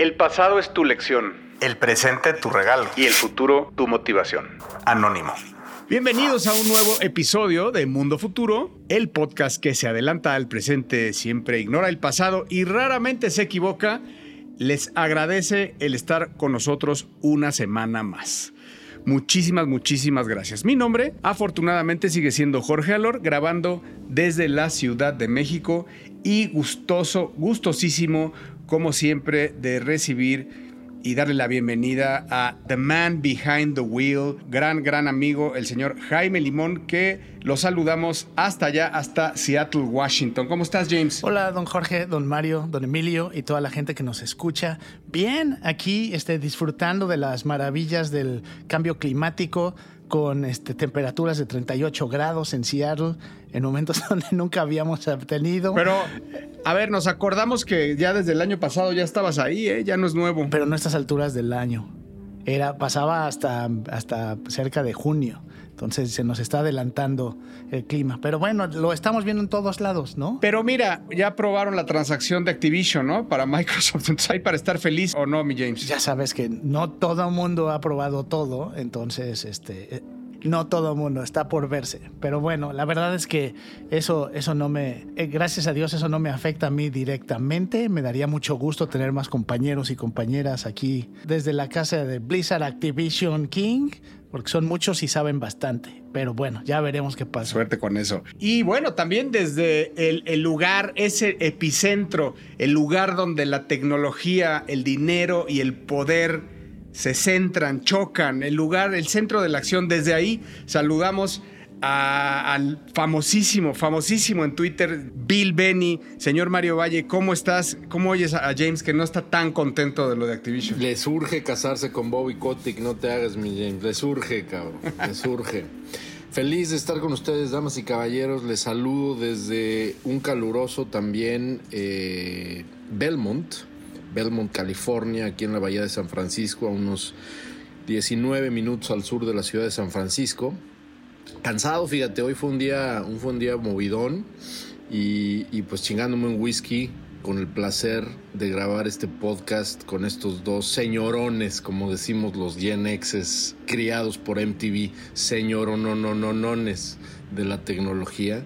El pasado es tu lección. El presente tu regalo. Y el futuro tu motivación. Anónimo. Bienvenidos a un nuevo episodio de Mundo Futuro, el podcast que se adelanta al presente, siempre ignora el pasado y raramente se equivoca. Les agradece el estar con nosotros una semana más. Muchísimas, muchísimas gracias. Mi nombre, afortunadamente, sigue siendo Jorge Alor, grabando desde la Ciudad de México y gustoso, gustosísimo, como siempre, de recibir y darle la bienvenida a The Man Behind the Wheel, gran, gran amigo, el señor Jaime Limón, que lo saludamos hasta allá, hasta Seattle, Washington. ¿Cómo estás, James? Hola, don Jorge, don Mario, don Emilio y toda la gente que nos escucha. Bien, aquí este, disfrutando de las maravillas del cambio climático con este, temperaturas de 38 grados en Seattle, en momentos donde nunca habíamos tenido. Pero, a ver, nos acordamos que ya desde el año pasado ya estabas ahí, ¿eh? ya no es nuevo. Pero no a estas alturas del año. Era, pasaba hasta, hasta cerca de junio. Entonces se nos está adelantando el clima. Pero bueno, lo estamos viendo en todos lados, ¿no? Pero mira, ya aprobaron la transacción de Activision, ¿no? Para Microsoft. Entonces hay para estar feliz o no, mi James. Ya sabes que no todo el mundo ha aprobado todo. Entonces, este no todo mundo, está por verse. Pero bueno, la verdad es que eso, eso no me, eh, gracias a Dios, eso no me afecta a mí directamente. Me daría mucho gusto tener más compañeros y compañeras aquí desde la casa de Blizzard Activision King. Porque son muchos y saben bastante. Pero bueno, ya veremos qué pasa. Suerte con eso. Y bueno, también desde el, el lugar, ese epicentro, el lugar donde la tecnología, el dinero y el poder se centran, chocan, el lugar, el centro de la acción. Desde ahí saludamos al famosísimo, famosísimo en Twitter, Bill Benny. Señor Mario Valle, ¿cómo estás? ¿Cómo oyes a James que no está tan contento de lo de Activision? Le surge casarse con Bobby Kotick, no te hagas, mi James. Le surge, cabrón. Le surge. Feliz de estar con ustedes, damas y caballeros. Les saludo desde un caluroso también eh, Belmont Belmont, California, aquí en la Bahía de San Francisco, a unos 19 minutos al sur de la ciudad de San Francisco. Cansado, fíjate, hoy fue un día, un, fue un día movidón y, y pues chingándome un whisky con el placer de grabar este podcast con estos dos señorones, como decimos los Gen X's, criados por MTV, señoronononones de la tecnología.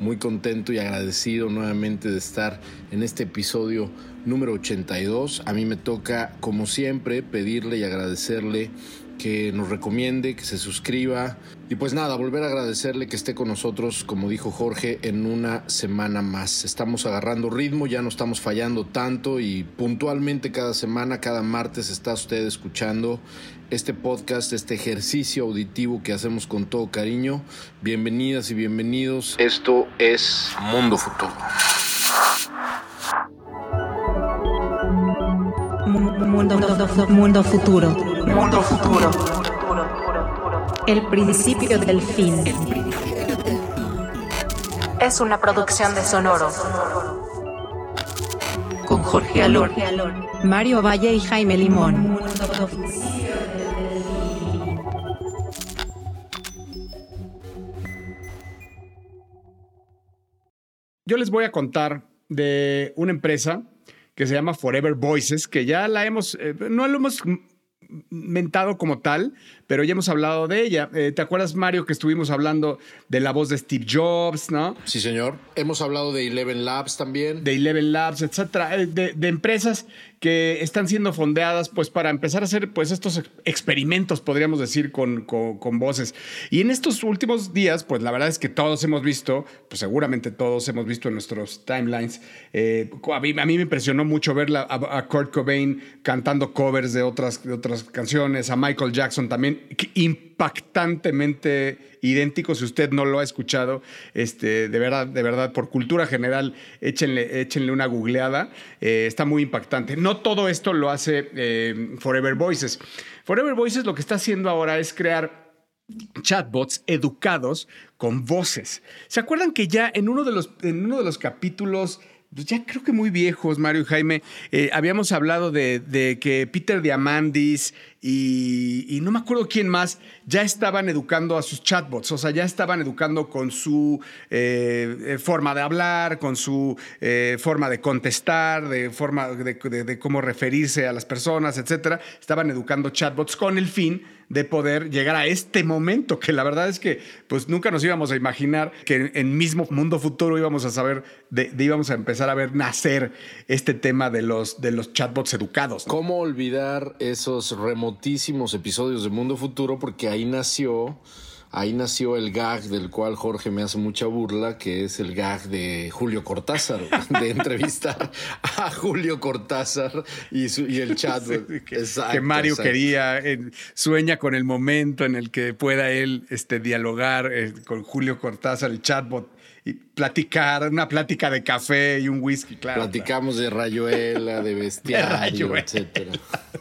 Muy contento y agradecido nuevamente de estar en este episodio número 82. A mí me toca, como siempre, pedirle y agradecerle que nos recomiende, que se suscriba. Y pues nada, volver a agradecerle que esté con nosotros, como dijo Jorge, en una semana más. Estamos agarrando ritmo, ya no estamos fallando tanto y puntualmente cada semana, cada martes está usted escuchando este podcast, este ejercicio auditivo que hacemos con todo cariño. Bienvenidas y bienvenidos. Esto es Mundo Futuro. Mundo, mundo futuro. Mundo futuro. El principio del fin. Es una producción de Sonoro. Con Jorge Alor, Mario Valle y Jaime Limón. Yo les voy a contar de una empresa que se llama Forever Voices, que ya la hemos, eh, no lo hemos mentado como tal, pero ya hemos hablado de ella. Eh, ¿Te acuerdas, Mario, que estuvimos hablando de la voz de Steve Jobs, no? Sí, señor. Hemos hablado de Eleven Labs también. De Eleven Labs, etcétera, eh, de, de empresas que están siendo fondeadas pues para empezar a hacer pues estos experimentos, podríamos decir, con, con, voces. Y en estos últimos días, pues la verdad es que todos hemos visto, pues seguramente todos hemos visto en nuestros timelines, eh, a, mí, a, mí, me impresionó mucho ver a, Kurt Cobain cantando covers de otras, de otras canciones, a Michael Jackson también, impactantemente idéntico. Si usted no lo ha escuchado, este, de verdad, de verdad, por cultura general, échenle, échenle una googleada. Eh, está muy impactante. No todo esto lo hace eh, Forever Voices. Forever Voices lo que está haciendo ahora es crear chatbots educados con voces. ¿Se acuerdan que ya en uno de los, en uno de los capítulos ya creo que muy viejos, Mario y Jaime. eh, habíamos hablado de, que Peter Diamandis y, y no me acuerdo quién más ya estaban educando a sus chatbots, o sea, ya estaban educando con su eh, eh, forma de hablar, con su forma de contestar, de forma de cómo referirse a las personas, etcétera. Estaban educando chatbots con el fin de poder llegar a este momento, que la verdad es que pues nunca nos íbamos a imaginar que en, mismo mundo futuro íbamos a saber, íbamos a empezar a ver nacer este tema de los, de los chatbots educados. ¿Cómo olvidar esos remotísimos episodios de Mundo Futuro? Porque ahí nació, ahí nació el gag del cual Jorge me hace mucha burla, que es el gag de Julio Cortázar, de entrevistar a Julio Cortázar y, su- y el chat. que, Exacto, que Mario exacto. quería, eh, sueña con el momento en el que pueda él este, dialogar eh, con Julio Cortázar, el chatbot, y platicar, una plática de café y un whisky, claro. Platicamos de rayuela, de bestiario, rayuela. etcétera.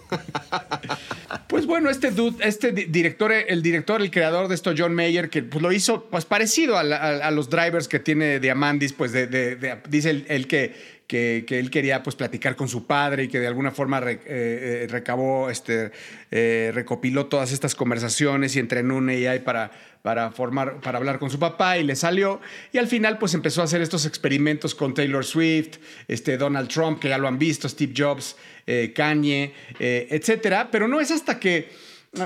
Pues bueno, este dude, este di- director, el director, el creador de esto, John Mayer, que pues, lo hizo pues parecido a, la- a- a los drivers que tiene Diamandis, pues de, de- de- dice él, él que, que, que él quería pues platicar con su padre y que de alguna forma re- eh, eh, recabó, este, eh, recopiló todas estas conversaciones y entrenó un AI para, para formar, para hablar con su papá y le salió. Y al final pues empezó a hacer estos experimentos con Taylor Swift, este, Donald Trump, que ya lo han visto, Steve Jobs, eh, Kanye, eh, etcétera. Pero no es hasta que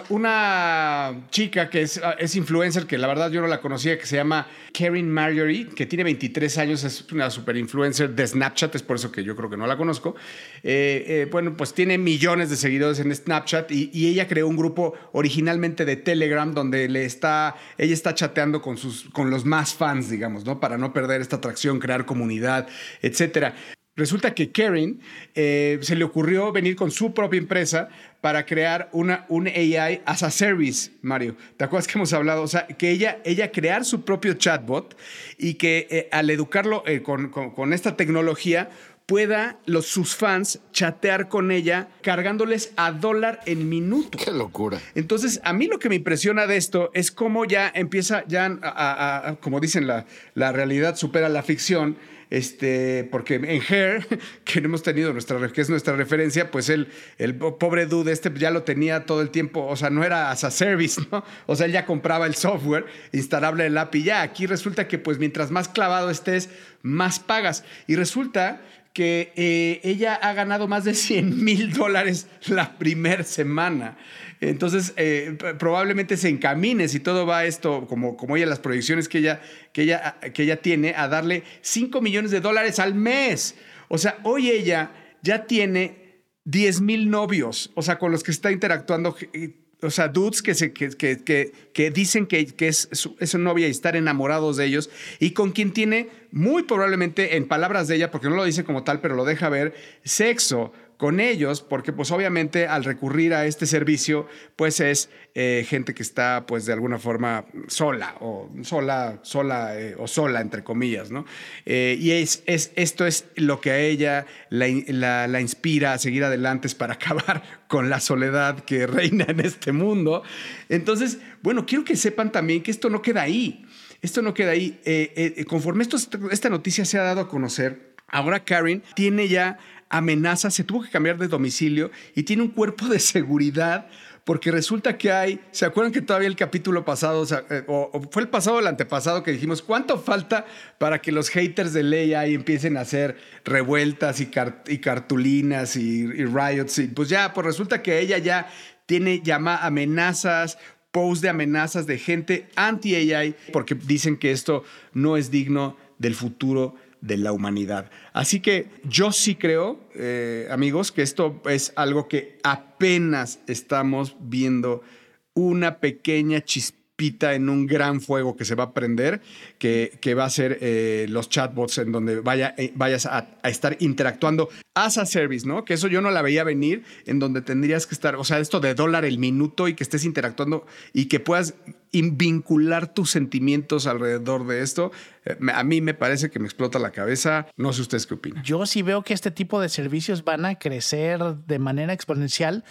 una chica que es, influencer, que la verdad yo no la conocía, que se llama Karen Marjorie, que tiene 23 años, es una super influencer de Snapchat, es por eso que yo creo que no la conozco. Eh, eh, bueno, pues tiene millones de seguidores en Snapchat y, y ella creó un grupo originalmente de Telegram donde le está, ella está chateando con, sus, con los más fans, digamos, ¿no? Para no perder esta atracción, crear comunidad, etcétera. Resulta que Karen eh, se le ocurrió venir con su propia empresa para crear una, un AI as a service, Mario. ¿Te acuerdas que hemos hablado? O sea, que ella, ella crear su propio chatbot y que eh, al educarlo eh, con, con- con esta tecnología pueda los, sus fans chatear con ella cargándoles a dólar en minuto. Qué locura. Entonces, a mí lo que me impresiona de esto es cómo ya empieza, ya, a- a- a- como dicen, la, la realidad supera la ficción. Este, porque en Hair, que hemos tenido nuestra, que es nuestra referencia, pues él, el po- pobre dude este ya lo tenía todo el tiempo, o sea, no era as a service, ¿no? O sea, él ya compraba el software instalable el API. Ya, aquí resulta que pues mientras más clavado estés, más pagas. Y resulta que eh, ella ha ganado más de 100 mil dólares la primera semana. Entonces, eh, probablemente se encamine, si todo va esto, como, como ella, las proyecciones que ella, que, ella, que ella tiene, a darle 5 millones de dólares al mes. O sea, hoy ella ya tiene 10 mil novios, o sea, con los que está interactuando. O sea, dudes que, se, que, que, que, que dicen que, que es, su, es su novia y estar enamorados de ellos. Y con quien tiene muy probablemente, en palabras de ella, porque no lo dice como tal, pero lo deja ver, sexo con ellos, porque pues obviamente al recurrir a este servicio, pues es eh, gente que está pues de alguna forma sola o sola, sola eh, o sola, entre comillas, ¿no? Eh, y es, es, esto es lo que a ella la, la, la inspira a seguir adelante, es para acabar con la soledad que reina en este mundo. Entonces, bueno, quiero que sepan también que esto no queda ahí. Esto no queda ahí. Conforme esto, esta noticia se ha dado a conocer, ahora Karen tiene ya amenazas, se tuvo que cambiar de domicilio y tiene un cuerpo de seguridad porque resulta que hay, ¿se acuerdan que todavía el capítulo pasado, o, eh, fue el pasado o el antepasado que dijimos, ¿cuánto falta para que los haters de ley ahí empiecen a hacer revueltas y, car- y cartulinas y, y riots? Y pues ya, pues resulta que ella ya tiene llama amenazas, posts de amenazas de gente anti-AI porque dicen que esto no es digno del futuro de la humanidad. Así que yo sí creo, eh, amigos, que esto es algo que apenas estamos viendo una pequeña chispita en un gran fuego que se va a prender, que, que va a ser eh, los chatbots en donde eh, vayas a, estar interactuando as a service, ¿no? Que eso yo no la veía venir, en donde tendrías que estar, o sea, esto de dólar el minuto y que estés interactuando y que puedas in- vincular tus sentimientos alrededor de esto, eh, a mí me parece que me explota la cabeza. No sé ustedes qué opinan. Yo sí veo que este tipo de servicios van a crecer de manera exponencial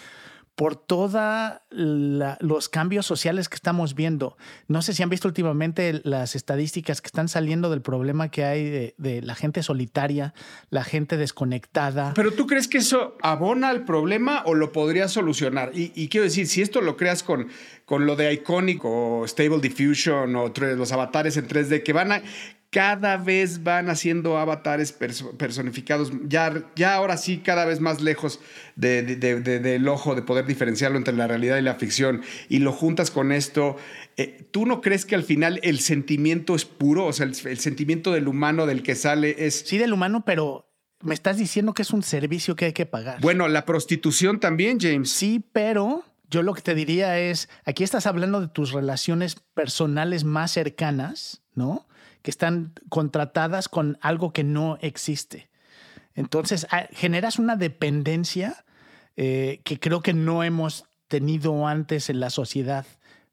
por todos los cambios sociales que estamos viendo. No sé si han visto últimamente las estadísticas que están saliendo del problema que hay de, la gente solitaria, la gente desconectada. Pero tú crees que eso abona al problema o lo podría solucionar? Y, quiero decir, si esto lo creas con, con lo de Iconic o Stable Diffusion o los avatares en 3D, que van a cada vez van haciendo avatares perso- personificados, ya, ya ahora sí, cada vez más lejos de- de- de- de- del ojo, de poder diferenciarlo entre la realidad y la ficción, y lo juntas con esto, eh, ¿tú no crees que al final el sentimiento es puro? O sea, el, el sentimiento del humano del que sale es... Sí, del humano, pero me estás diciendo que es un servicio que hay que pagar. Bueno, la prostitución también, James. Sí, pero yo lo que te diría es, aquí estás hablando de tus relaciones personales más cercanas, ¿no? Que están contratadas con algo que no existe. Entonces, ah, generas una dependencia eh, que creo que no hemos tenido antes en la sociedad.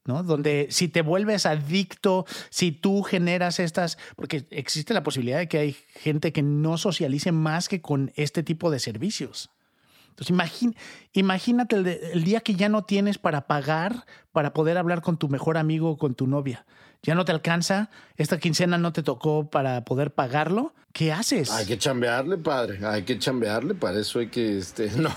¿no? Donde si te vuelves adicto, si tú generas estas, porque existe la posibilidad de que hay gente que no socialice más que con este tipo de servicios. Entonces, imagín- imagínate el día que ya no tienes para pagar para poder hablar con tu mejor amigo o con tu novia. Ya no te alcanza, esta quincena no te tocó para poder pagarlo. ¿Qué haces? Hay que chambearle, padre. Hay que chambearle. Para eso hay que, este, no.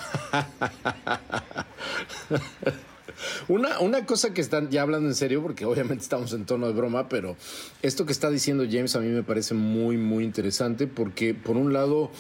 Una, una cosa que están ya hablando en serio, porque obviamente estamos en tono de broma, pero esto que está diciendo James a mí me parece muy, muy interesante porque por un lado,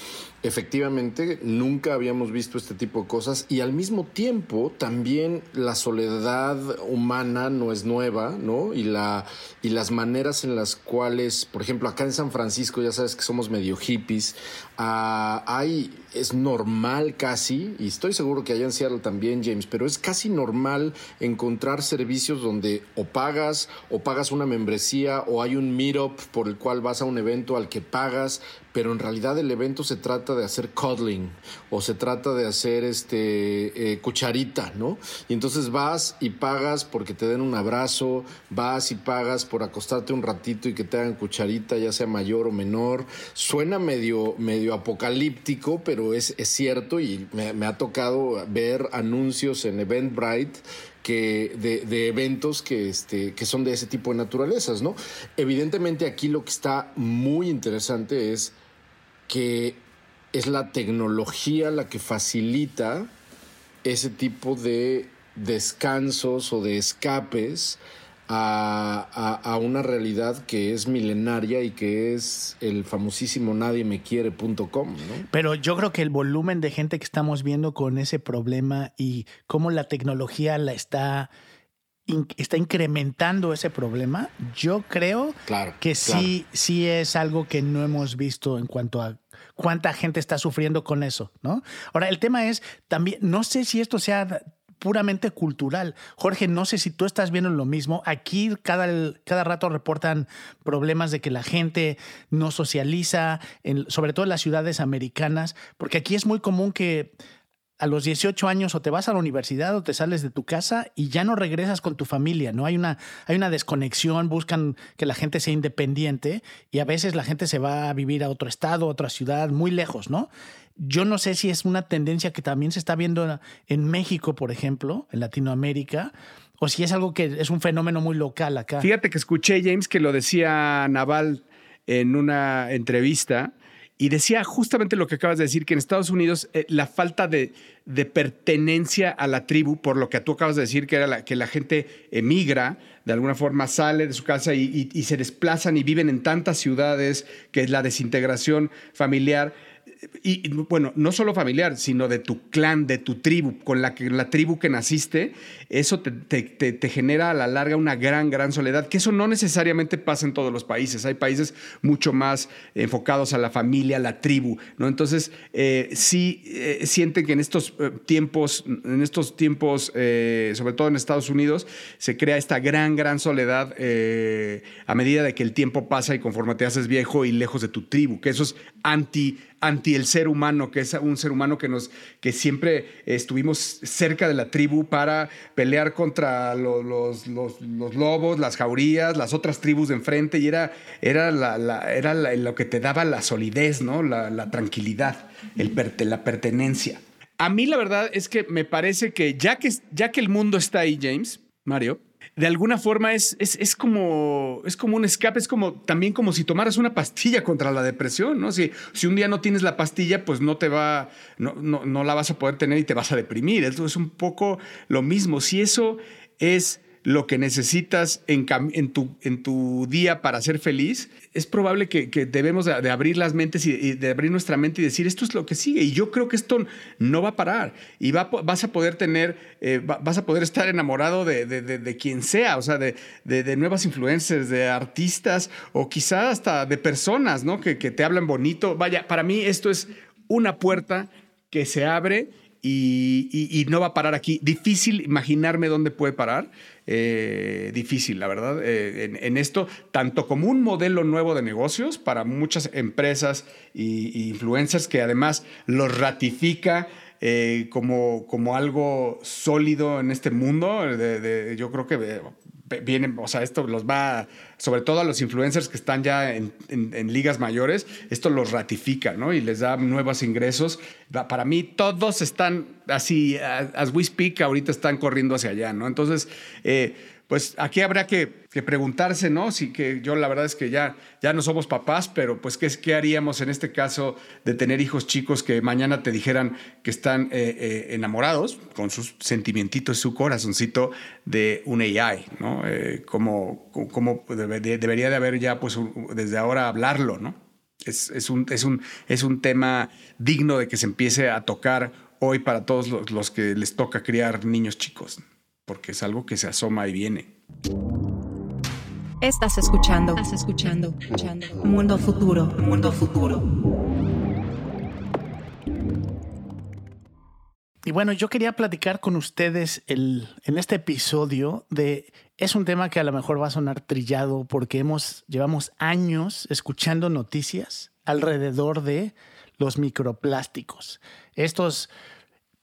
efectivamente, nunca habíamos visto este tipo de cosas y al mismo tiempo también la soledad humana no es nueva, ¿no? Y, la, y las maneras en las cuales, por ejemplo, acá en San Francisco, ya sabes que somos medio hippies, ah, hay, es normal casi, y estoy seguro que allá en también, James, pero es casi normal encontrar servicios donde o pagas o pagas una membresía o hay un meetup por el cual vas a un evento al que pagas, pero en realidad el evento se trata de hacer cuddling o se trata de hacer este eh, cucharita, ¿no? Y entonces vas y pagas porque te den un abrazo, vas y pagas por acostarte un ratito y que te hagan cucharita, ya sea mayor o menor. Suena medio, medio apocalíptico, pero es, es cierto y me, ha tocado ver anuncios en Eventbrite que de, de eventos que, este, que son de ese tipo de naturalezas, ¿no? Evidentemente aquí lo que está muy interesante es que es la tecnología la que facilita ese tipo de descansos o de escapes a, a- una realidad que es milenaria y que es el famosísimo nadiemequiere.com, ¿no? Pero yo creo que el volumen de gente que estamos viendo con ese problema y cómo la tecnología la está, in- está incrementando ese problema, yo creo Claro, que claro. sí, sí es algo que no hemos visto en cuanto a cuánta gente está sufriendo con eso, ¿no? Ahora, el tema es también, no sé si esto sea puramente cultural. Jorge, no sé si tú estás viendo lo mismo. Aquí cada, cada rato reportan problemas de que la gente no socializa, en- sobre todo en las ciudades americanas, porque aquí es muy común que a los 18 años o te vas a la universidad o te sales de tu casa y ya no regresas con tu familia, ¿no? Hay una, hay una desconexión, buscan que la gente sea independiente y a veces la gente se va a vivir a otro estado, otra ciudad, muy lejos, ¿no? Yo no sé si es una tendencia que también se está viendo en México, por ejemplo, en Latinoamérica, o si es algo que es un fenómeno muy local acá. Fíjate que escuché, James, que lo decía Naval en una entrevista y decía justamente lo que acabas de decir, que en Estados Unidos eh, la falta de, pertenencia a la tribu, por lo que tú acabas de decir, que era la, que la gente emigra, de alguna forma sale de su casa y se desplazan y viven en tantas ciudades, que es la desintegración familiar, y bueno, no solo familiar, sino de tu clan, de tu tribu, con la, que, la tribu que naciste, eso te, te, te, genera a la larga una gran, gran soledad, que eso no necesariamente pasa en todos los países. Hay países mucho más enfocados a la familia, a la tribu, ¿no? Entonces, eh, sí eh, sienten que en estos eh, tiempos, en estos tiempos, sobre todo en Estados Unidos, se crea esta gran, gran soledad a medida de que el tiempo pasa y conforme te haces viejo y lejos de tu tribu, que eso es anti anti el ser humano, que es un ser humano que nos que siempre estuvimos cerca de la tribu para pelear contra los, los, los, lobos, las jaurías, las otras tribus de enfrente, y era, era, la, era lo que te daba la solidez, ¿no? la, tranquilidad, el, la pertenencia. A mí la verdad es que me parece que ya que, ya que el mundo está ahí, James, Mario, de alguna forma es, es, como, es como un escape, es como también como si tomaras una pastilla contra la depresión, ¿no? Si, si un día no tienes la pastilla, pues no te va, no, no, no la vas a poder tener y te vas a deprimir. Esto es un poco lo mismo. Si eso es lo que necesitas en, tu, día para ser feliz, es probable que, debemos de, abrir las mentes y, de abrir nuestra mente y decir, esto es lo que sigue. Y yo creo que esto no va a parar. Y va, vas a poder tener, eh, vas a poder estar enamorado de, quien sea, o sea, de, nuevas influencers, de artistas o quizá hasta de personas, ¿no? Que, que te hablan bonito. Vaya, para mí esto es una puerta que se abre y, no va a parar aquí. Difícil imaginarme dónde puede parar. Eh, difícil, la verdad, eh, en, esto, tanto como un modelo nuevo de negocios para muchas empresas y, influencers que además los ratifica. Eh, como, como algo sólido en este mundo. yo creo que vienen, o sea, esto los va, sobre todo a los influencers que están ya en, ligas mayores, esto los ratifica, ¿no? Y les da nuevos ingresos. Para mí, todos están así, as we speak, ahorita están corriendo hacia allá, ¿no? Entonces, eh, pues aquí habrá que, preguntarse, ¿no? Si que yo la verdad es que ya, ya no somos papás, pero pues ¿qué, ¿qué, haríamos en este caso de tener hijos chicos que mañana te dijeran que están eh, eh, enamorados con sus sentimientitos, su corazoncito de un AI, ¿no? Eh, debería de haber ya, pues desde ahora hablarlo, ¿no? Es, un, es, un, es un tema digno de que se empiece a tocar hoy para todos los, los que les toca criar niños chicos porque es algo que se asoma y viene. Estás escuchando, estás escuchando, escuchando. Mundo futuro, mundo futuro. Y bueno, yo quería platicar con ustedes el, en este episodio de es un tema que a lo mejor va a sonar trillado porque hemos llevamos años escuchando noticias alrededor de los microplásticos. Estos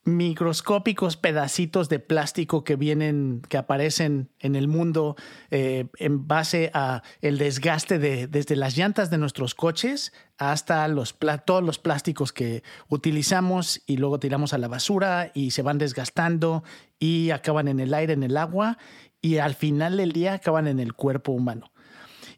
microscópicos pedacitos de plástico que vienen, que aparecen en el mundo eh, en base a el desgaste de desde las llantas de nuestros coches hasta todos los plásticos que utilizamos y luego tiramos a la basura y se van desgastando y acaban en el aire, en el agua y al final del día acaban en el cuerpo humano.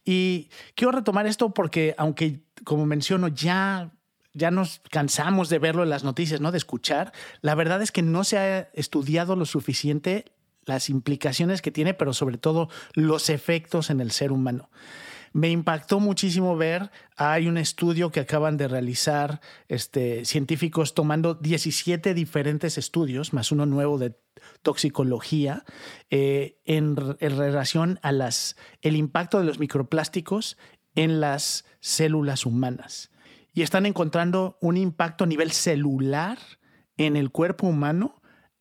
Y quiero retomar esto porque aunque como menciono ya ya nos cansamos de verlo en las noticias, ¿no? De escuchar. La verdad es que no se ha estudiado lo suficiente las implicaciones que tiene, pero sobre todo los efectos en el ser humano. Me impactó muchísimo ver, hay un estudio que acaban de realizar este, científicos tomando 17 diferentes estudios, más uno nuevo de toxicología, eh, en, en, relación a las, el impacto de los microplásticos en las células humanas. Y están encontrando un impacto a nivel celular en el cuerpo humano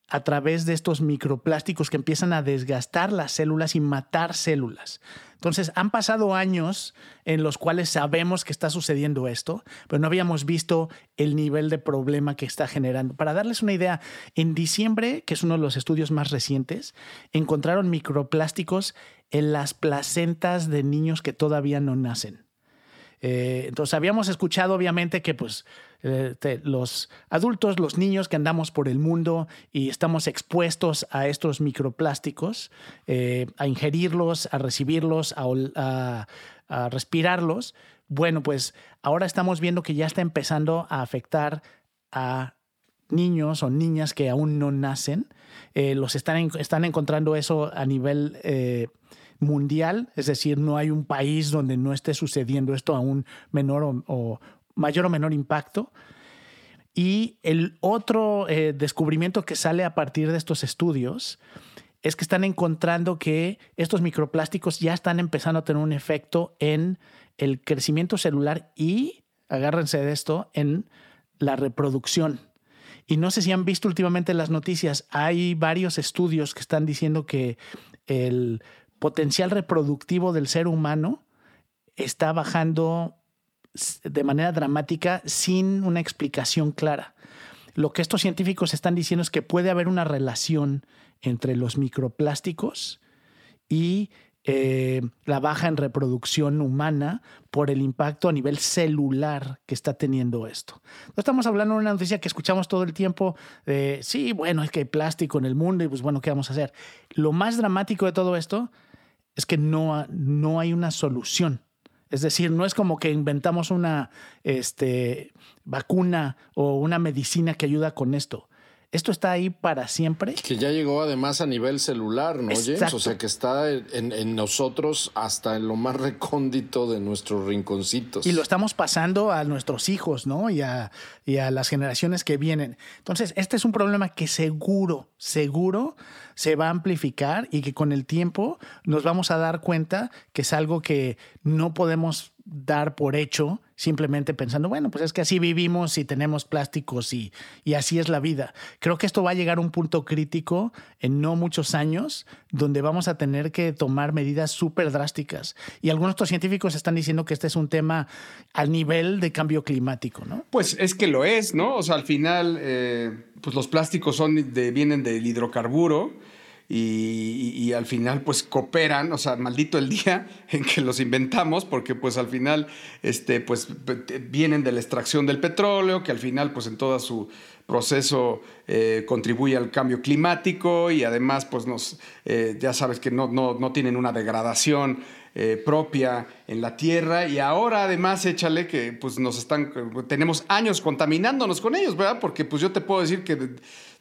a través de estos microplásticos que empiezan a desgastar las células y matar células. Entonces, han pasado años en los cuales sabemos que está sucediendo esto, pero no habíamos visto el nivel de problema que está generando. Para darles una idea, en diciembre, que es uno de los estudios más recientes, encontraron microplásticos en las placentas de niños que todavía no nacen. Eh, entonces habíamos escuchado obviamente que pues los adultos, los niños que andamos por el mundo y estamos expuestos a estos microplásticos, eh, a ingerirlos, a recibirlos, a, respirarlos, bueno, pues ahora estamos viendo que ya está empezando a afectar a niños o niñas que aún no nacen. los están, están encontrando eso a nivel mundial, es decir, no hay un país donde no esté sucediendo esto a un menor o, mayor o menor impacto. Y el otro eh, descubrimiento que sale a partir de estos estudios es que están encontrando que estos microplásticos ya están empezando a tener un efecto en el crecimiento celular y, agárrense de esto, en la reproducción. Y no sé si han visto últimamente las noticias, hay varios estudios que están diciendo que el potencial reproductivo del ser humano está bajando de manera dramática sin una explicación clara. Lo que estos científicos están diciendo es que puede haber una relación entre los microplásticos y eh, la baja en reproducción humana por el impacto a nivel celular que está teniendo esto. No estamos hablando de una noticia que escuchamos todo el tiempo de, sí, bueno, es que hay plástico en el mundo y pues bueno, ¿qué vamos a hacer? Lo más dramático de todo esto es que no, no hay una solución. Es decir, no es como que inventamos una este, vacuna o una medicina que ayuda con esto. Esto está ahí para siempre. Que ya llegó además a nivel celular, ¿no, James? O sea, que está en, nosotros hasta en lo más recóndito de nuestros rinconcitos. Y lo estamos pasando a nuestros hijos, ¿no? Y a, y a las generaciones que vienen. Entonces, este es un problema que seguro, seguro se va a amplificar y que con el tiempo nos vamos a dar cuenta que es algo que no podemos dar por hecho simplemente pensando, bueno, pues es que así vivimos y tenemos plásticos y, y así es la vida. Creo que esto va a llegar a un punto crítico en no muchos años donde vamos a tener que tomar medidas súper drásticas. Y algunos otros científicos están diciendo que este es un tema al nivel de cambio climático, ¿no? Pues es que lo es, ¿no? O sea, al final, eh, pues los plásticos son de, vienen del hidrocarburo y, al final pues cooperan, o sea, maldito el día en que los inventamos, porque pues al final este, pues, vienen de la extracción del petróleo, que al final pues en todo su proceso eh, contribuye al cambio climático y además pues nos, eh, ya sabes que no, no, tienen una degradación eh, propia en la tierra y ahora además échale que pues nos están, tenemos años contaminándonos con ellos, ¿verdad? Porque pues yo te puedo decir que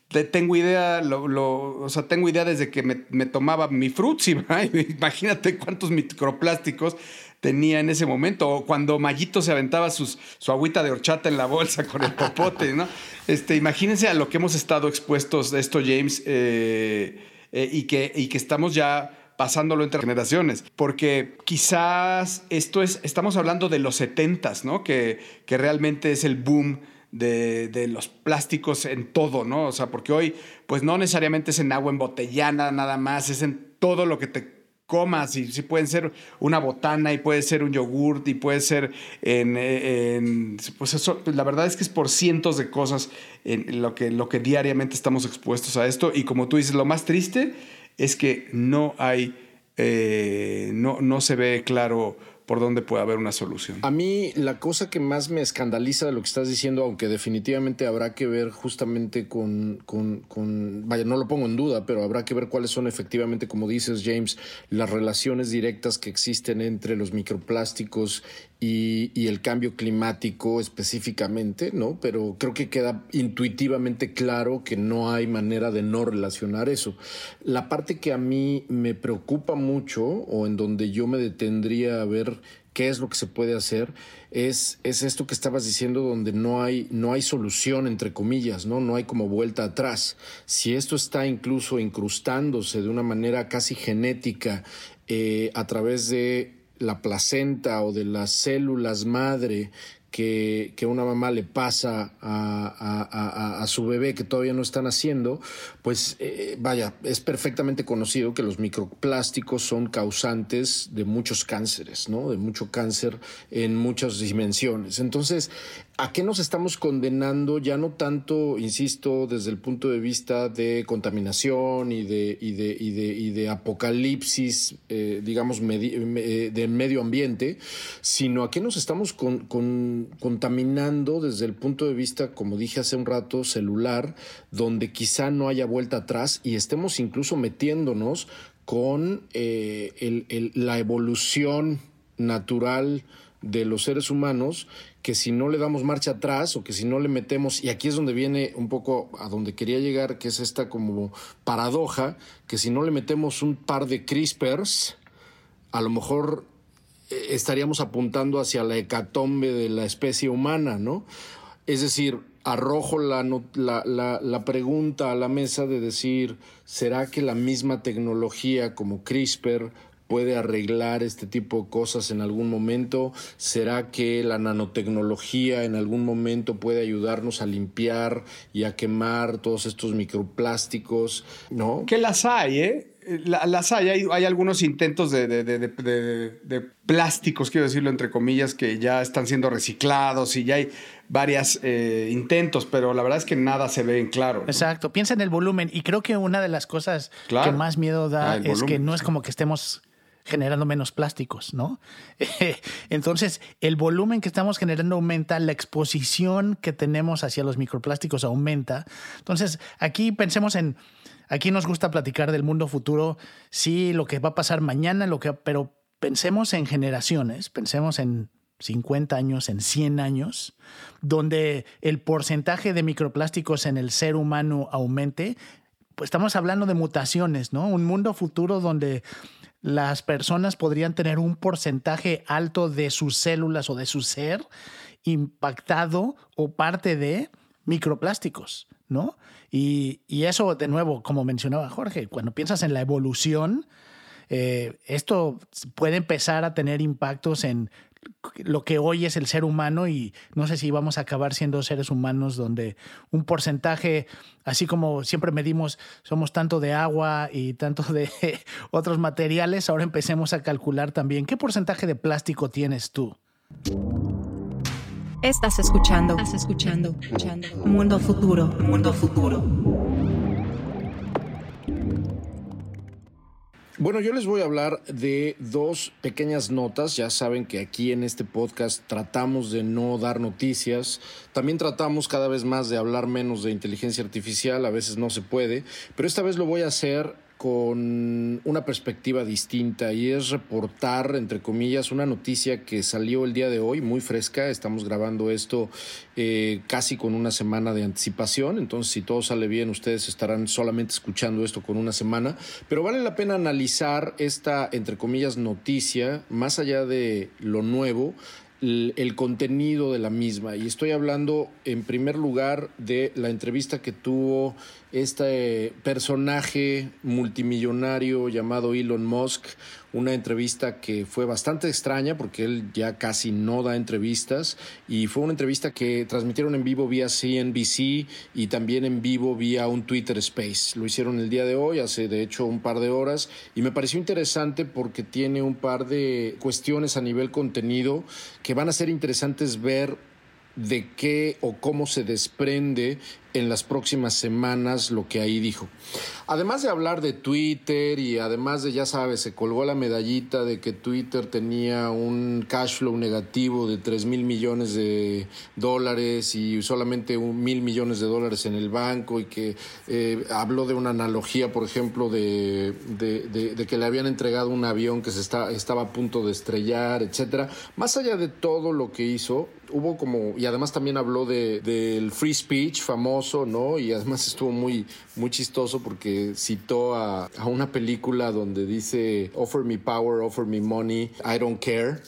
tengo idea, lo, o sea, tengo idea desde que me, tomaba mi frutzi, imagínate cuántos microplásticos tenía en ese momento, o cuando Mayito se aventaba sus, su agüita de horchata en la bolsa con el popote, ¿no? Este, imagínense a lo que hemos estado expuestos de esto, James, eh, eh, y, que, y que estamos ya pasándolo entre generaciones, porque quizás esto es, estamos hablando de los setentas, ¿no? Que, que realmente es el boom de, los plásticos en todo, ¿no? O sea, porque hoy, pues no necesariamente es en agua embotellada nada más, es en todo lo que te comas y sí pueden ser una botana y puede ser un yogurt y puede ser en, pues eso, la verdad es que es por cientos de cosas en lo que, lo que diariamente estamos expuestos a esto y como tú dices, lo más triste es que no hay, eh, no, no se ve claro por dónde puede haber una solución. A mí la cosa que más me escandaliza de lo que estás diciendo, aunque definitivamente habrá que ver justamente con, con, vaya, no lo pongo en duda, pero habrá que ver cuáles son efectivamente, como dices James, las relaciones directas que existen entre los microplásticos y, el cambio climático específicamente, ¿no? Pero creo que queda intuitivamente claro que no hay manera de no relacionar eso. La parte que a mí me preocupa mucho o en donde yo me detendría a ver qué es lo que se puede hacer es, es esto que estabas diciendo donde no hay, no hay solución entre comillas, ¿no? No hay como vuelta atrás. Si esto está incluso incrustándose de una manera casi genética eh, a través de la placenta o de las células madre que, una mamá le pasa a, su bebé que todavía no están haciendo, pues eh, vaya, es perfectamente conocido que los microplásticos son causantes de muchos cánceres, ¿no? De mucho cáncer en muchas dimensiones. Entonces, ¿A qué nos estamos condenando? Ya no tanto, insisto, desde el punto de vista de contaminación y de, y de, y de, y de apocalipsis, eh, digamos, eh, de medio ambiente, sino a qué nos estamos contaminando desde el punto de vista, como dije hace un rato, celular, donde quizá no haya vuelta atrás y estemos incluso metiéndonos con eh, la evolución natural de los seres humanos que si no le damos marcha atrás o que si no le metemos, y aquí es donde viene un poco a donde quería llegar, que es esta como paradoja, que si no le metemos un par de CRISPRs, a lo mejor estaríamos apuntando hacia la hecatombe de la especie humana, ¿no? Es decir, arrojo la, la, la- la pregunta a la mesa de decir, ¿será que la misma tecnología como CRISPR puede arreglar este tipo de cosas en algún momento? ¿Será que la nanotecnología en algún momento puede ayudarnos a limpiar y a quemar todos estos microplásticos? ¿No? Que las hay, ¿eh? La- las hay. Hay, hay algunos intentos de, de- de- de- de- de plásticos, quiero decirlo entre comillas, que ya están siendo reciclados y ya hay varios intentos, pero la verdad es que nada se ve en claro. ¿no? Exacto, piensa en el volumen y creo que una de las cosas Claro. que más miedo da Ah, es que no es como que estemos generando menos plásticos, ¿no? Entonces, el volumen que estamos generando aumenta, la exposición que tenemos hacia los microplásticos aumenta. Entonces, aquí pensemos en, aquí nos gusta platicar del mundo futuro, sí, lo que va a pasar mañana, lo que, pero pensemos en generaciones, pensemos en 50 años, en 100 años, donde el porcentaje de microplásticos en el ser humano aumente, pues estamos hablando de mutaciones, ¿no? Un mundo futuro donde las personas podrían tener un porcentaje alto de sus células o de su ser impactado o parte de microplásticos, ¿no? Y, eso, de nuevo, como mencionaba Jorge, cuando piensas en la evolución, eh, esto puede empezar a tener impactos en lo que hoy es el ser humano y no sé si vamos a acabar siendo seres humanos donde un porcentaje, así como siempre medimos, somos tanto de agua y tanto de otros materiales, ahora empecemos a calcular también qué porcentaje de plástico tienes tú. Estás escuchando, estás escuchando, escuchando. Mundo futuro, mundo futuro. Bueno, yo les voy a hablar de dos pequeñas notas. Ya saben que aquí en este podcast tratamos de no dar noticias. También tratamos cada vez más de hablar menos de inteligencia artificial. A veces no se puede. Pero esta vez lo voy a hacer con una perspectiva distinta y es reportar, entre comillas, una noticia que salió el día de hoy, muy fresca. Estamos grabando esto eh, casi con una semana de anticipación, entonces si todo sale bien, ustedes estarán solamente escuchando esto con una semana, pero vale la pena analizar esta, entre comillas, noticia, más allá de lo nuevo, el, contenido de la misma. Y estoy hablando en primer lugar de la entrevista que tuvo este personaje multimillonario llamado Elon Musk, una entrevista que fue bastante extraña porque él ya casi no da entrevistas y fue una entrevista que transmitieron en vivo vía CNBC y también en vivo vía un Twitter Space. Lo hicieron el día de hoy, hace de hecho un par de horas y me pareció interesante porque tiene un par de cuestiones a nivel contenido que van a ser interesantes ver de qué o cómo se desprende en las próximas semanas lo que ahí dijo. Además de hablar de Twitter y además de, ya sabes, se colgó la medallita de que Twitter tenía un cash flow negativo de 3 mil millones de dólares y solamente un mil millones de dólares en el banco y que eh, habló de una analogía, por ejemplo, de, de, de, que le habían entregado un avión que se está, estaba a punto de estrellar, etcétera. Más allá de todo lo que hizo, hubo como, y además también habló de, del free speech famoso, ¿no? Y además estuvo muy, muy chistoso porque citó a, a una película donde dice, offer me power, offer me money, I don't care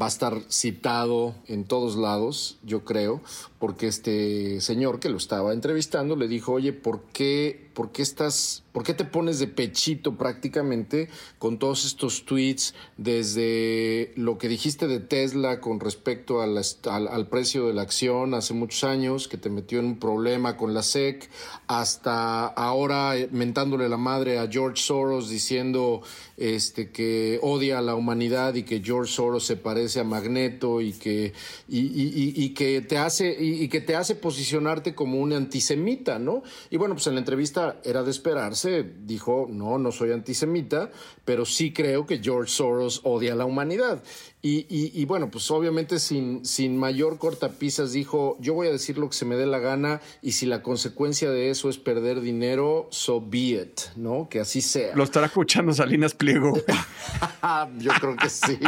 va a estar citado en todos lados, yo creo, porque este señor que lo estaba entrevistando le dijo, oye, ¿por qué, por qué estás, por qué te pones de pechito prácticamente con todos estos tweets desde lo que dijiste de Tesla con respecto al, al, precio de la acción hace muchos años, que te metió en un problema con la SEC, hasta ahora mentándole la madre a George Soros diciendo este, que odia a la humanidad y que George Soros se parece a Magneto y que, y que te hace, y, que te hace posicionarte como un antisemita, ¿no? Y bueno, pues en la entrevista era de esperarse, dijo, no, no soy antisemita, pero sí creo que George Soros odia a la humanidad. Y, y, y, bueno, pues obviamente sin, sin mayor cortapisas dijo, yo voy a decir lo que se me dé la gana y si la consecuencia de eso es perder dinero, so be it, ¿no? Que así sea. Lo estará escuchando Salinas Pliego. yo creo que sí.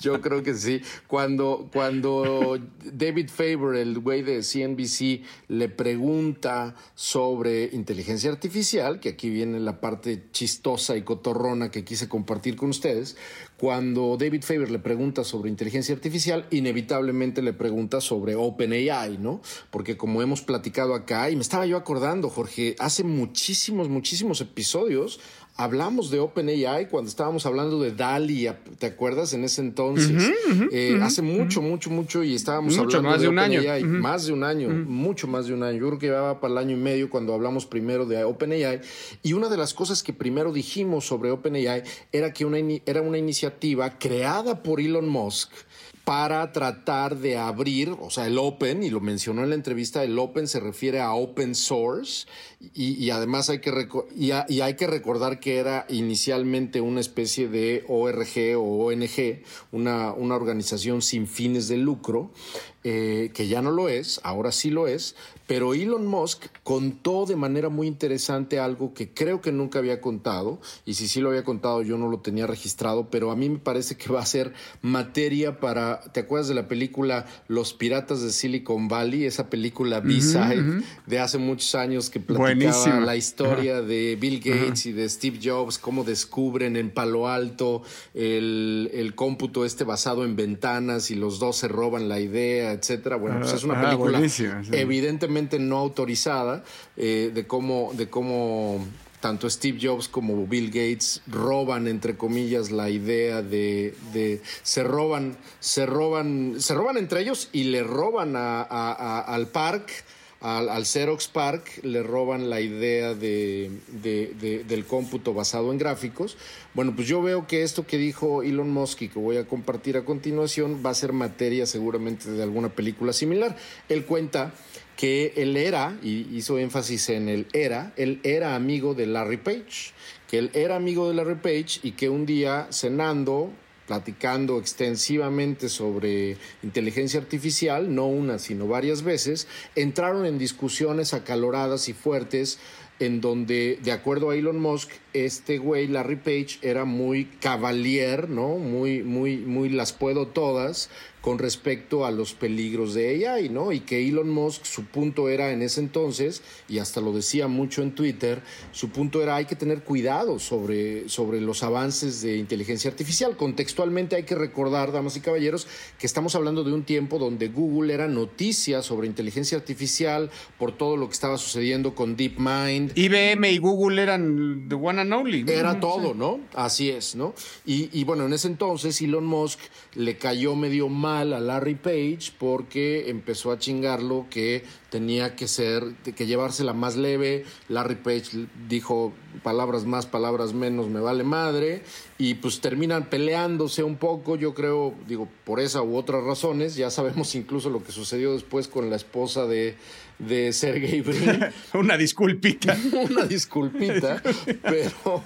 yo creo que sí. Cuando, cuando David Faber, el güey de CNBC, le pregunta sobre inteligencia artificial, que aquí viene la parte chistosa y cotorrona que quise compartir con ustedes, cuando David Faber le pregunta sobre inteligencia artificial, inevitablemente le pregunta sobre OpenAI, ¿no? Porque como hemos platicado acá, y me estaba yo acordando, Jorge, hace muchísimos, muchísimos episodios hablamos de OpenAI cuando estábamos hablando de DALI, ¿te acuerdas? En ese entonces, Eh, hace mucho, mucho, mucho, y estábamos Mucho, hablando más de un año. Más de un año, mucho más de un año. Yo creo que llevaba para el año y medio cuando hablamos primero de OpenAI. Y una de las cosas que primero dijimos sobre OpenAI era que una, era una iniciativa creada por Elon Musk para tratar de abrir, o sea, el Open, y lo mencionó en la entrevista, el Open se refiere a Open Source, y, además hay que, y, y hay que recordar que era inicialmente una especie de ORG o ONG, una, una organización sin fines de lucro, eh, que ya no lo es, ahora sí lo es, pero Elon Musk contó de manera muy interesante algo que creo que nunca había contado, y si sí lo había contado yo no lo tenía registrado, pero a mí me parece que va a ser materia para, ¿te acuerdas de la película Los Piratas de Silicon Valley? Esa película B-Side de hace muchos años que platicaba la historia de Bill Gates y de Steve Jobs, cómo descubren en Palo Alto el, el cómputo este basado en ventanas y los dos se roban la idea, etcétera. Bueno, pues es una película buenísima, sí. evidentemente no autorizada eh, de cómo de cómo tanto Steve Jobs como Bill Gates roban entre comillas la idea de, se roban se roban se roban entre ellos y le roban a- al park al, Xerox Park le roban la idea de, de- de- del cómputo basado en gráficos. Bueno, pues yo veo que esto que dijo Elon Musk y que voy a compartir a continuación va a ser materia seguramente de alguna película similar. Él cuenta que él era, y hizo énfasis en el era, él era amigo de Larry Page, que él era amigo de Larry Page y que un día cenando, platicando extensivamente sobre inteligencia artificial, no una, sino varias veces, entraron en discusiones acaloradas y fuertes en donde, de acuerdo a Elon Musk, este güey, Larry Page, era muy cavalier, ¿no? Muy, muy, muy las puedo todas con respecto a los peligros de AI, ¿no? Y que Elon Musk, su punto era en ese entonces, y hasta lo decía mucho en Twitter, su punto era hay que tener cuidado sobre, sobre los avances de inteligencia artificial. Contextualmente hay que recordar, damas y caballeros, que estamos hablando de un tiempo donde Google era noticia sobre inteligencia artificial por todo lo que estaba sucediendo con DeepMind, IBM y Google eran the one and only. era todo, ¿no? Así es, ¿no? Y, y bueno, en ese entonces Elon Musk le cayó medio mal a Larry Page porque empezó a chingarlo que tenía que ser, que llevársela más leve. Larry Page dijo palabras más, palabras menos, me vale madre. Y pues terminan peleándose un poco, yo creo, digo, por esa u otras razones. Ya sabemos incluso lo que sucedió después con la esposa de, de Sergey Brin. Una disculpita. una disculpita, pero,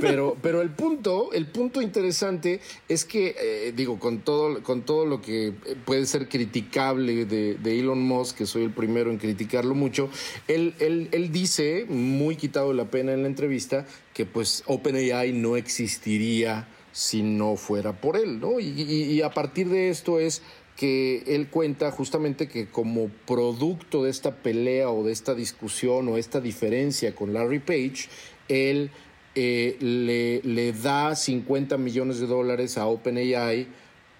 pero, pero el punto, el punto interesante es que, eh, digo, con todo, con todo lo que puede ser criticable de, de Elon Musk, que soy el primero en criticarlo mucho, él, él, él dice, muy quitado de la pena en la entrevista, que pues OpenAI no existiría si no fuera por él, ¿no? Y, y- y a partir de esto es que él cuenta justamente que como producto de esta pelea o de esta discusión o esta diferencia con Larry Page, él eh, le, le da 50 millones de dólares a OpenAI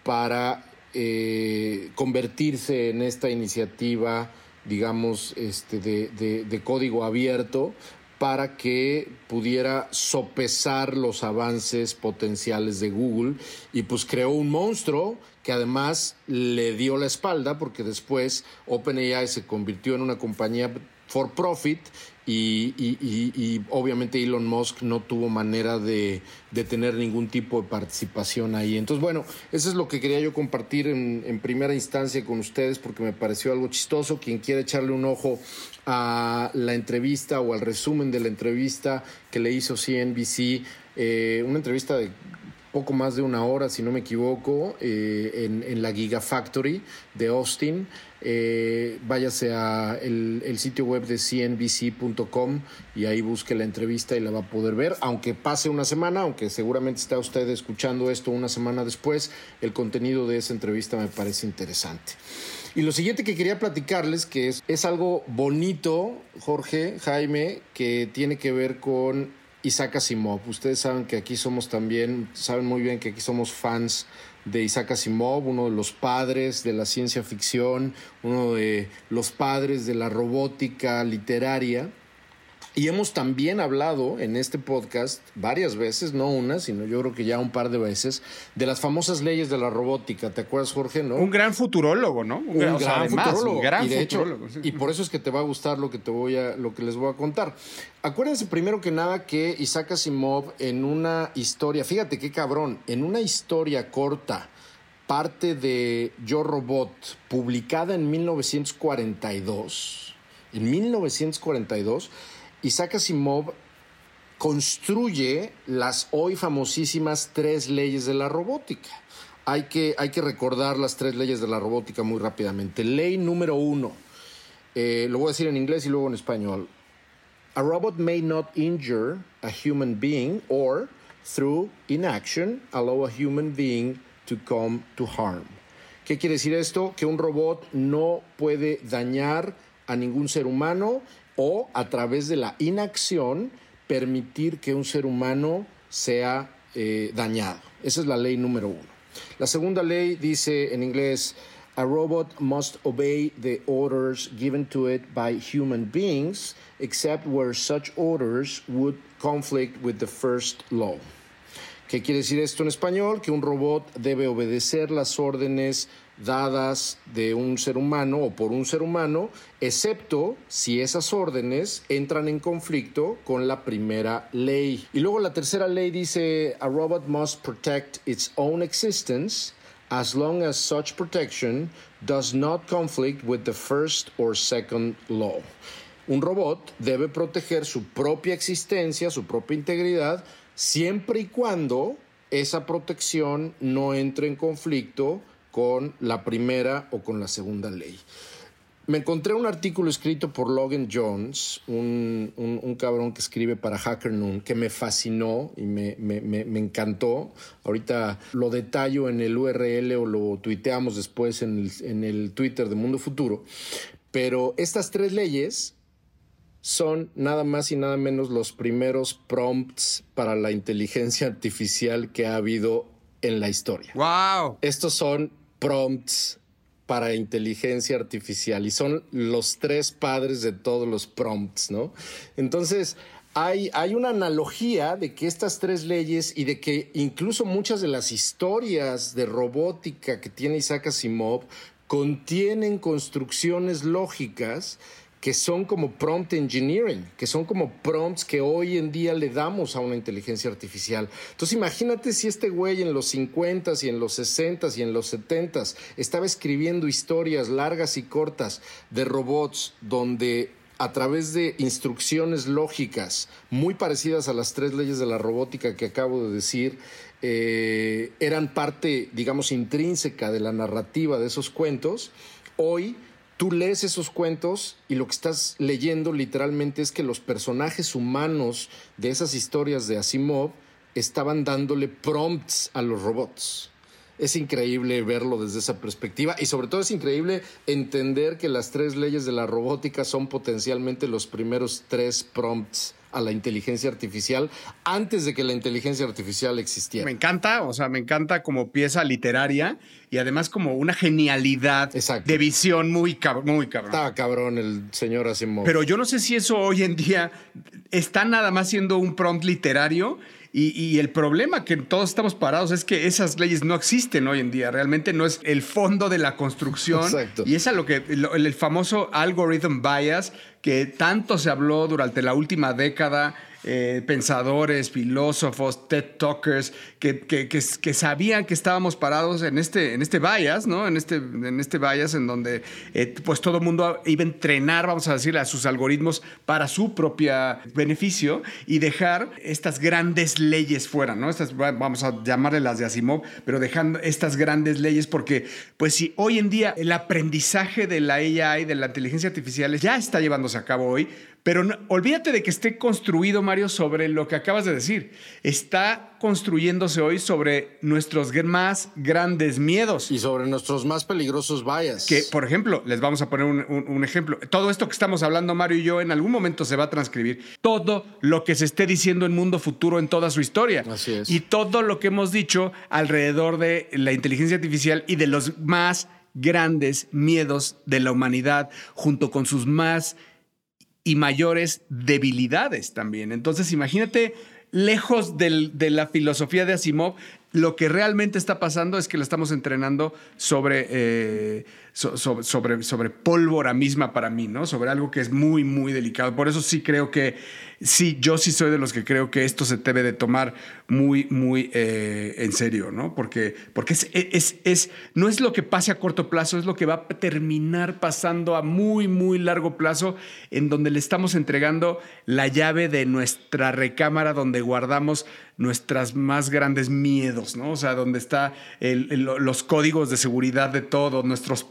para eh, convertirse en esta iniciativa, digamos, este, de, de- de código abierto para que pudiera sopesar los avances potenciales de Google y pues creó un monstruo que además le dio la espalda porque después OpenAI se convirtió en una compañía for profit y, obviamente Elon Musk no tuvo manera de, de tener ningún tipo de participación ahí. Entonces, bueno, eso es lo que quería yo compartir en, en primera instancia con ustedes porque me pareció algo chistoso. Quien quiera echarle un ojo a la entrevista o al resumen de la entrevista que le hizo CNBC, eh, una entrevista de poco más de una hora, si no me equivoco, eh, en, en la Gigafactory de Austin. Eh, váyase a el, sitio web de cnbc.com y ahí busque la entrevista y la va a poder ver. Aunque pase una semana, aunque seguramente está usted escuchando esto una semana después, el contenido de esa entrevista me parece interesante. Y lo siguiente que quería platicarles, que es, es algo bonito, Jorge, Jaime, que tiene que ver con Isaac Asimov. Ustedes saben que aquí somos también, saben muy bien que aquí somos fans de Isaac Asimov, uno de los padres de la ciencia ficción, uno de los padres de la robótica literaria. Y hemos también hablado en este podcast varias veces, no una, sino yo creo que ya un par de veces, de las famosas leyes de la robótica. ¿Te acuerdas, Jorge? ¿no? Un gran futurólogo, ¿no? Un gran, o sea, además, futurólogo. un gran y de hecho, futurólogo, sí. y por eso es que te va a gustar lo que te voy a, lo que les voy a contar. Acuérdense primero que nada que Isaac Asimov en una historia, fíjate qué cabrón, en una historia corta, parte de Yo Robot, publicada en 1942, en 1942, Isaac Asimov construye las hoy famosísimas tres leyes de la robótica. Hay que, hay que recordar las tres leyes de la robótica muy rápidamente. Ley número uno, eh, lo voy a decir en inglés y luego en español. A robot may not injure a human being or, through inaction, allow a human being to come to harm. ¿Qué quiere decir esto? Que un robot no puede dañar a ningún ser humano o a través de la inacción permitir que un ser humano sea eh, dañado. Esa es la ley número uno. La segunda ley dice en inglés, a robot must obey the orders given to it by human beings, except where such orders would conflict with the first law. ¿Qué quiere decir esto en español? Que un robot debe obedecer las órdenes dadas de un ser humano o por un ser humano, excepto si esas órdenes entran en conflicto con la primera ley. Y luego la tercera ley dice, a robot must protect its own existence as long as such protection does not conflict with the first or second law. Un robot debe proteger su propia existencia, su propia integridad, siempre y cuando esa protección no entre en conflicto con la primera o con la segunda ley. Me encontré un artículo escrito por Logan Jones, un, un, cabrón que escribe para Hacker Noon, que me fascinó y me, me, me, encantó. Ahorita lo detallo en el URL o lo tuiteamos después en en el Twitter de Mundo Futuro. Pero estas tres leyes son nada más y nada menos los primeros prompts para la inteligencia artificial que ha habido en la historia. ¡Wow! Estos son prompts para inteligencia artificial y son los tres padres de todos los prompts, ¿no? Entonces, hay, hay, una analogía de que estas tres leyes y de que incluso muchas de las historias de robótica que tiene Isaac Asimov contienen construcciones lógicas que son como prompt engineering, que son como prompts que hoy en día le damos a una inteligencia artificial. Entonces imagínate si este güey en los 50s y en los 60s y en los 70s estaba escribiendo historias largas y cortas de robots donde a través de instrucciones lógicas muy parecidas a las tres leyes de la robótica que acabo de decir, eh, eran parte, digamos, intrínseca de la narrativa de esos cuentos, hoy tú lees esos cuentos y lo que estás leyendo literalmente es que los personajes humanos de esas historias de Asimov estaban dándole prompts a los robots. Es increíble verlo desde esa perspectiva y sobre todo es increíble entender que las tres leyes de la robótica son potencialmente los primeros tres prompts a la inteligencia artificial antes de que la inteligencia artificial existiera. Me encanta, o sea, me encanta como pieza literaria y además como una genialidad Exacto. de visión muy cabrón, muy cabrón. Estaba cabrón el señor Asimov. Pero yo no sé si eso hoy en día está nada más siendo un prompt literario y, y, el problema que todos estamos parados es que esas leyes no existen hoy en día. Realmente no es el fondo de la construcción. Exacto. Y es a lo que el, el famoso algorithm bias que tanto se habló durante la última década eh, pensadores, filósofos, TED Talkers, que, sabían que estábamos parados en este, en este bias, ¿no? En este, en este en donde eh, pues todo el mundo iba a entrenar, vamos a decir, a sus algoritmos para su propia beneficio y dejar estas grandes leyes fuera, ¿no? Estas, vamos a llamarle las de Asimov, pero dejando estas grandes leyes porque, pues si hoy en día el aprendizaje de la AI, de la inteligencia artificial, ya está llevándose a cabo hoy, pero no- olvídate de que esté construido, Mario, sobre lo que acabas de decir. Está construyéndose hoy sobre nuestros más grandes miedos. Y sobre nuestros más peligrosos bias. Que, por ejemplo, les vamos a poner un, un- un ejemplo. Todo esto que estamos hablando, Mario y yo, en algún momento se va a transcribir. Todo lo que se esté diciendo en Mundo Futuro en toda su historia. Así es. Y todo lo que hemos dicho alrededor de la inteligencia artificial y de los más grandes miedos de la humanidad, junto con sus más y mayores debilidades también. Entonces, imagínate, lejos de la filosofía de Asimov, lo que realmente está pasando es que la estamos entrenando sobre, eh, so- so- sobre, sobre pólvora misma para mí, ¿no? Sobre algo que es muy, muy delicado. Por eso sí creo que, sí, yo sí soy de los que creo que esto se debe de tomar muy, muy eh, en serio, ¿no? Porque, porque es, es, es, no es lo que pase a corto plazo, es lo que va a terminar pasando a muy, muy largo plazo, en donde le estamos entregando la llave de nuestra recámara donde guardamos nuestras más grandes miedos, ¿no? O sea, donde está los códigos de seguridad de todo, nuestros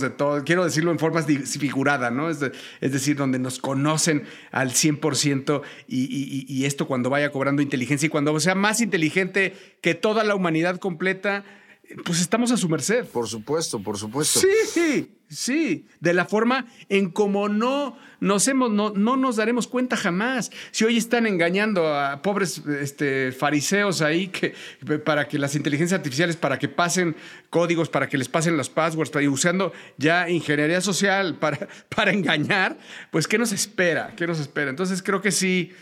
de todo. Quiero decirlo en forma figurada, ¿no? Es, es decir, donde nos conocen al 100% y, y- y esto cuando vaya cobrando inteligencia y cuando sea más inteligente que toda la humanidad completa, pues estamos a su merced. Por supuesto, por supuesto. Sí, sí, de la forma en como no nos hemos, no, no nos daremos cuenta jamás. Si hoy están engañando a pobres este, fariseos ahí que, para que las inteligencias artificiales, para que pasen códigos, para que les pasen los passwords, y usando ya ingeniería social para, para engañar, pues ¿qué nos espera? ¿Qué nos espera? Entonces creo que sí,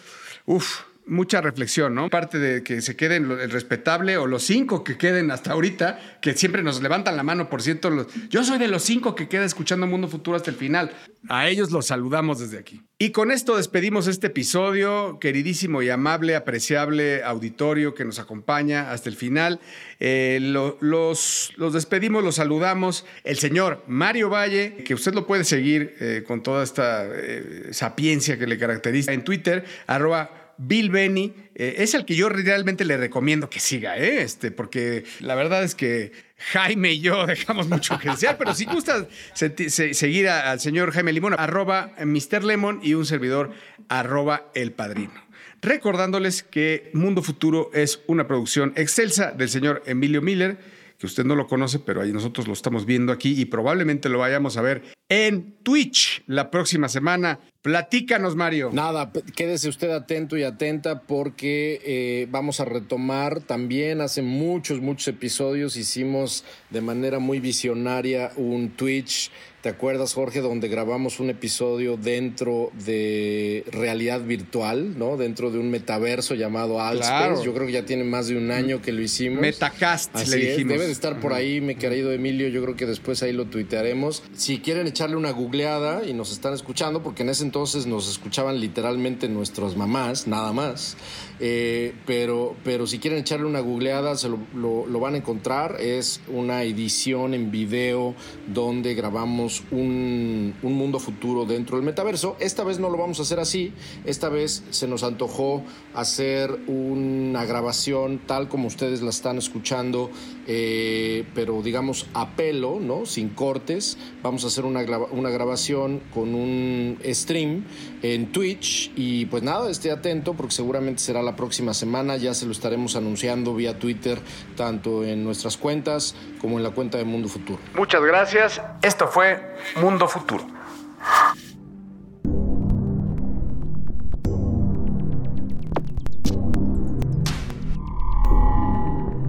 uff mucha reflexión, ¿no? Parte de que se queden el respetable o los cinco que queden hasta ahorita, que siempre nos levantan la mano, por cierto, yo soy de los cinco que queda escuchando Mundo Futuro hasta el final. A ellos los saludamos desde aquí. Y con esto despedimos este episodio, queridísimo y amable, apreciable auditorio que nos acompaña hasta el final. Eh, lo- los, los despedimos, los saludamos. El señor Mario Valle, que usted lo puede seguir eh, con toda esta eh, sapiencia que le caracteriza en Twitter, arroba Bill Benny eh, es el que yo realmente le recomiendo que siga, ¿eh? este, porque la verdad es que Jaime y yo dejamos mucho que desear, pero si gustas seguir a- al señor Jaime Limón, arroba Mr. Lemon y un servidor, arroba El Padrino. Recordándoles que Mundo Futuro es una producción excelsa del señor Emilio Miller, que usted no lo conoce, pero ahí nosotros lo estamos viendo aquí y probablemente lo vayamos a ver en Twitch la próxima semana. Platícanos, Mario. Nada, quédese usted atento y atenta porque eh, vamos a retomar también hace muchos, muchos episodios hicimos de manera muy visionaria un Twitch. ¿Te acuerdas, Jorge, donde grabamos un episodio dentro de realidad virtual, ¿no? Dentro de un metaverso llamado Altspace. Claro. Yo creo que ya tiene más de un año que lo hicimos. Metacast, Así le es, dijimos. debe de estar por ahí, mi querido Emilio. Yo creo que después ahí lo tuitearemos. Si quieren echarle una googleada y nos están escuchando, porque en ese entonces nos escuchaban literalmente nuestras mamás, nada más. Eh, pero, pero si quieren echarle una googleada, se lo, lo- van a encontrar. Es una edición en video donde grabamos un, un mundo futuro dentro del metaverso. Esta vez no lo vamos a hacer así. Esta vez se nos antojó hacer una grabación tal como ustedes la están escuchando, eh, pero digamos a pelo, ¿no? Sin cortes. Vamos a hacer una, una grabación con un stream en Twitch y pues nada, esté atento porque seguramente será la próxima semana. Ya se lo estaremos anunciando vía Twitter, tanto en nuestras cuentas como en la cuenta de Mundo Futuro. Muchas gracias. Esto fue Mundo Futuro.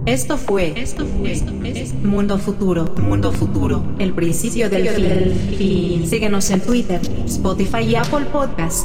Esto fue, esto fue, Mundo Futuro, Mundo Futuro, el principio del fin. Síguenos en Twitter, Spotify y Apple Podcast.